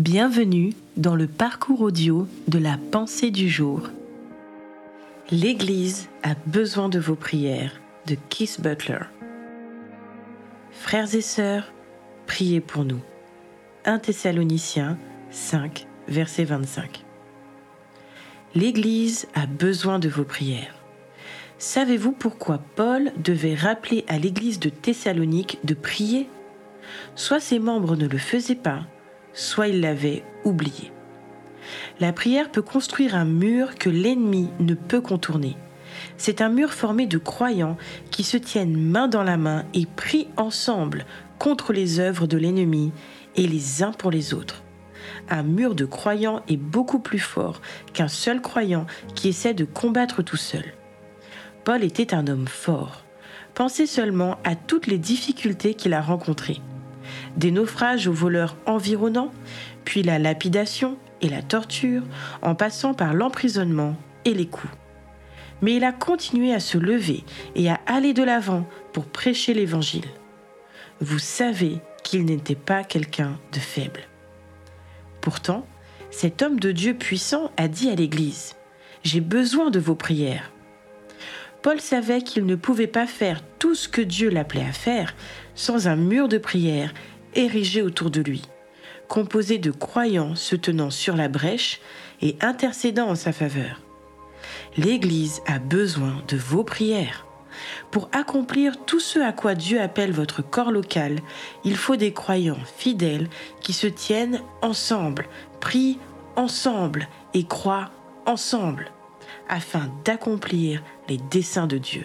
Bienvenue dans le parcours audio de la pensée du jour. L'Église a besoin de vos prières de Keith Butler. Frères et sœurs, priez pour nous. 1 Thessaloniciens 5, verset 25. L'Église a besoin de vos prières. Savez-vous pourquoi Paul devait rappeler à l'Église de Thessalonique de prier? Soit ses membres ne le faisaient pas, soit il l'avait oublié. La prière peut construire un mur que l'ennemi ne peut contourner. C'est un mur formé de croyants qui se tiennent main dans la main et prient ensemble contre les œuvres de l'ennemi et les uns pour les autres. Un mur de croyants est beaucoup plus fort qu'un seul croyant qui essaie de combattre tout seul. Paul était un homme fort. Pensez seulement à toutes les difficultés qu'il a rencontrées des naufrages aux voleurs environnants, puis la lapidation et la torture, en passant par l'emprisonnement et les coups. Mais il a continué à se lever et à aller de l'avant pour prêcher l'Évangile. Vous savez qu'il n'était pas quelqu'un de faible. Pourtant, cet homme de Dieu puissant a dit à l'Église, J'ai besoin de vos prières. Paul savait qu'il ne pouvait pas faire tout ce que Dieu l'appelait à faire sans un mur de prière érigé autour de lui, composé de croyants se tenant sur la brèche et intercédant en sa faveur. L'Église a besoin de vos prières. Pour accomplir tout ce à quoi Dieu appelle votre corps local, il faut des croyants fidèles qui se tiennent ensemble, prient ensemble et croient ensemble, afin d'accomplir les desseins de Dieu.